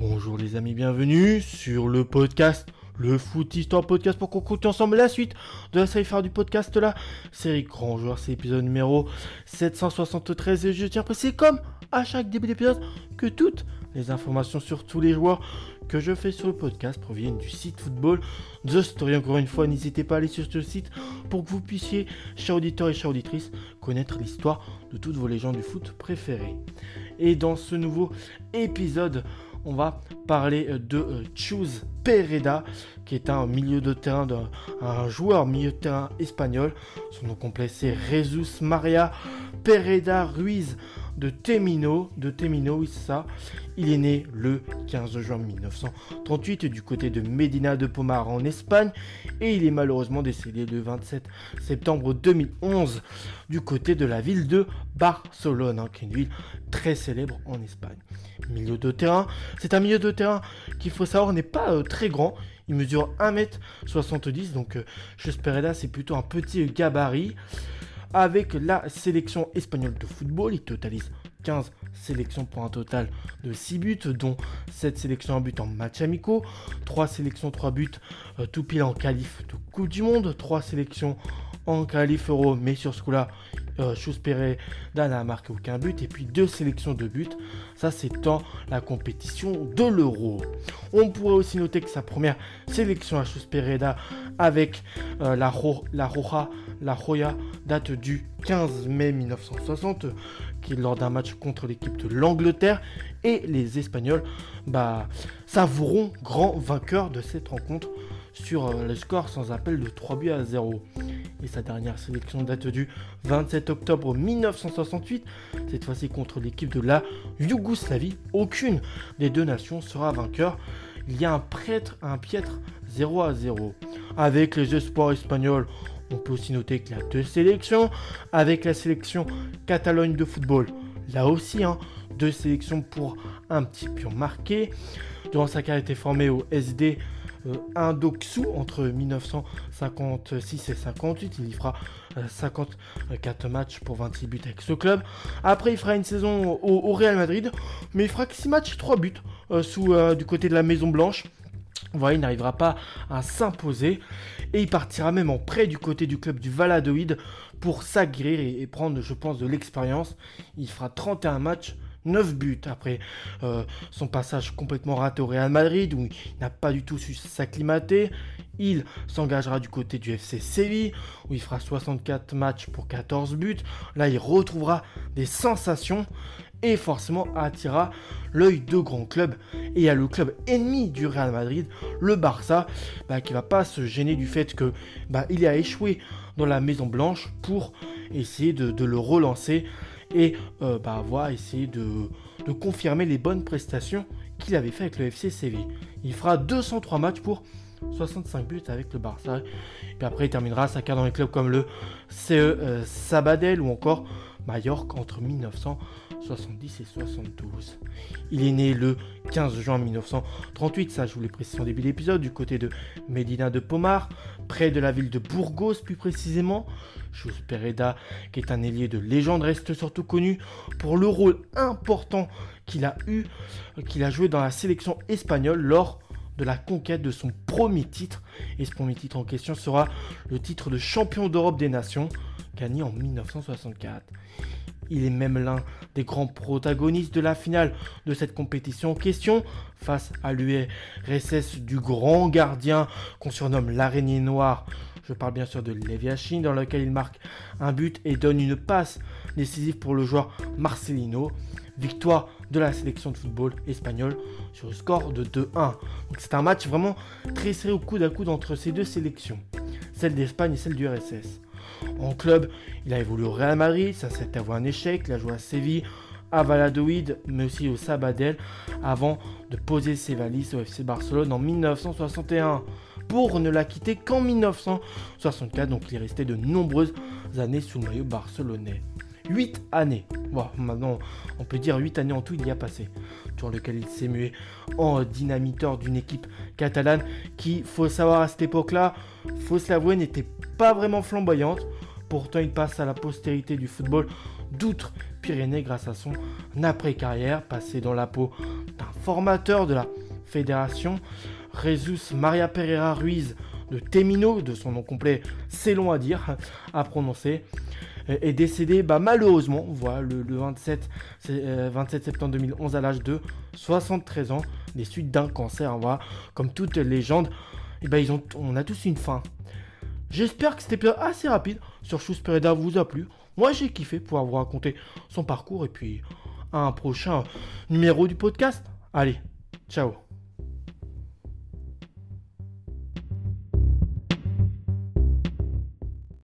Bonjour les amis, bienvenue sur le podcast le Foot Histoire Podcast pour qu'on continue ensemble la suite de la série phare du podcast la série Grand Joueur, c'est l'épisode numéro 773 et je tiens à préciser comme à chaque début d'épisode que toutes les informations sur tous les joueurs que je fais sur le podcast proviennent du site football The Story. Encore une fois, n'hésitez pas à aller sur ce site pour que vous puissiez, chers auditeurs et chers auditrices, connaître l'histoire de toutes vos légendes du foot préférées. Et dans ce nouveau épisode, on va parler euh, de euh, Chus Pereda, qui est un milieu de terrain, joueur milieu de terrain espagnol. Son nom complet c'est Jesus Maria Pereda Ruiz de Temino, de Temino, oui c'est ça. Il est né le 15 juin 1938 du côté de Medina de Pomar en Espagne et il est malheureusement décédé le 27 septembre 2011 du côté de la ville de Barcelone, hein, qui est une ville très célèbre en Espagne. Milieu de terrain, c'est un milieu de terrain qu'il faut savoir n'est pas euh, très grand. Il mesure 1m70, donc euh, là c'est plutôt un petit gabarit. Avec la sélection espagnole de football, il totalise 15 sélections pour un total de 6 buts, dont 7 sélections en but en match amicaux, 3 sélections, 3 buts, euh, tout pile en qualif de Coupe du Monde, 3 sélections en qualif euro, mais sur ce coup-là, euh, Dan n'a marqué aucun but, et puis 2 sélections de buts, ça c'est dans la compétition de l'euro. On pourrait aussi noter que sa première sélection à Chus Pereda avec euh, la, la Roja, la Roya, date du 15 mai 1960, qui lors d'un match contre l'équipe de l'Angleterre et les Espagnols bah, savourons grand vainqueur de cette rencontre sur euh, le score sans appel de 3 buts à 0. Et sa dernière sélection date du 27 octobre 1968, cette fois-ci contre l'équipe de la Yougoslavie. Aucune des deux nations sera vainqueur. Il y a un, prêtre, un piètre 0 à 0. Avec les espoirs espagnols, on peut aussi noter qu'il y a deux sélections. Avec la sélection Catalogne de football, là aussi, hein, deux sélections pour un petit pion marqué. Durant sa carrière, il été formé au SD Indoxu entre 1956 et 58. Il y fera 54 euh, matchs pour 26 buts avec ce club. Après, il fera une saison au, Real Madrid, mais il fera que 6 matchs, 3 buts euh, sous, du côté de la Maison Blanche. Voilà, il n'arrivera pas à s'imposer et il partira même en prêt du côté du club du Valadoïde pour s'agréer et, prendre, je pense, de l'expérience. Il fera 31 matchs 9 buts après euh, son passage complètement raté au Real Madrid où il n'a pas du tout su s'acclimater. Il s'engagera du côté du FC Séville où il fera 64 matchs pour 14 buts. Là, il retrouvera des sensations et forcément attirera l'œil de grands clubs. Et il y a le club ennemi du Real Madrid, le Barça, bah, qui va pas se gêner du fait que bah, il a échoué dans la Maison Blanche pour essayer de, le relancer et euh, bah, voilà, essayer de, confirmer les bonnes prestations qu'il avait fait avec le FC Séville. Il fera 203 matchs pour 65 buts avec le Barça. Et après, il terminera sa carrière dans les clubs comme le CE euh, Sabadell ou encore Mallorca entre 1970 et 72. Il est né le 15 juin 1938, ça je vous l'ai précisé en début d'épisode, du côté de Medina de Pomar, près de la ville de Burgos plus précisément. Chus Pereda, qui est un ailier de légende, reste surtout connu pour le rôle important qu'il a eu, qu'il a joué dans la sélection espagnole lors de la conquête de son premier titre. Et ce premier titre en question sera le titre de champion d'Europe des Nations, en 1964. Il est même l'un des grands protagonistes de la finale de cette compétition en question, face à l'URSS du grand gardien qu'on surnomme l'araignée noire. Je parle bien sûr de Leviachin, dans lequel il marque un but et donne une passe décisive pour le joueur Marcelino. Victoire de la sélection de football espagnole sur le score de 2-1. c'est un match vraiment très serré au coude à coude entre ces deux sélections, celle d'Espagne et celle du RSS. En club, il a évolué au Real Madrid, ça s'est avoué un échec, il a joué à Séville, à Valladolid, mais aussi au Sabadell, avant de poser ses valises au FC Barcelone en 1961, pour ne la quitter qu'en 1964, donc il est resté de nombreuses années sous le maillot barcelonais. 8 années. maintenant, on peut dire 8 années en tout, il y a passé. Sur lequel il s'est mué en dynamiteur d'une équipe catalane qui, faut savoir à cette époque-là, faut se l'avouer, n'était pas vraiment flamboyante. Pourtant, il passe à la postérité du football d'Outre-Pyrénées grâce à son après-carrière passé dans la peau d'un formateur de la fédération. Jesus Maria Pereira Ruiz de Temino, de son nom complet, c'est long à dire, à prononcer, est décédé bah, malheureusement voilà, le, 27, 27, euh, septembre 2011 à l'âge de 73 ans des suites d'un cancer. Voilà. Comme toute légende, et eh ben, ils ont, on a tous une fin. J'espère que cet épisode assez rapide sur Chus Pereda vous a plu. Moi j'ai kiffé pouvoir vous raconter son parcours et puis un prochain numéro du podcast. Allez, ciao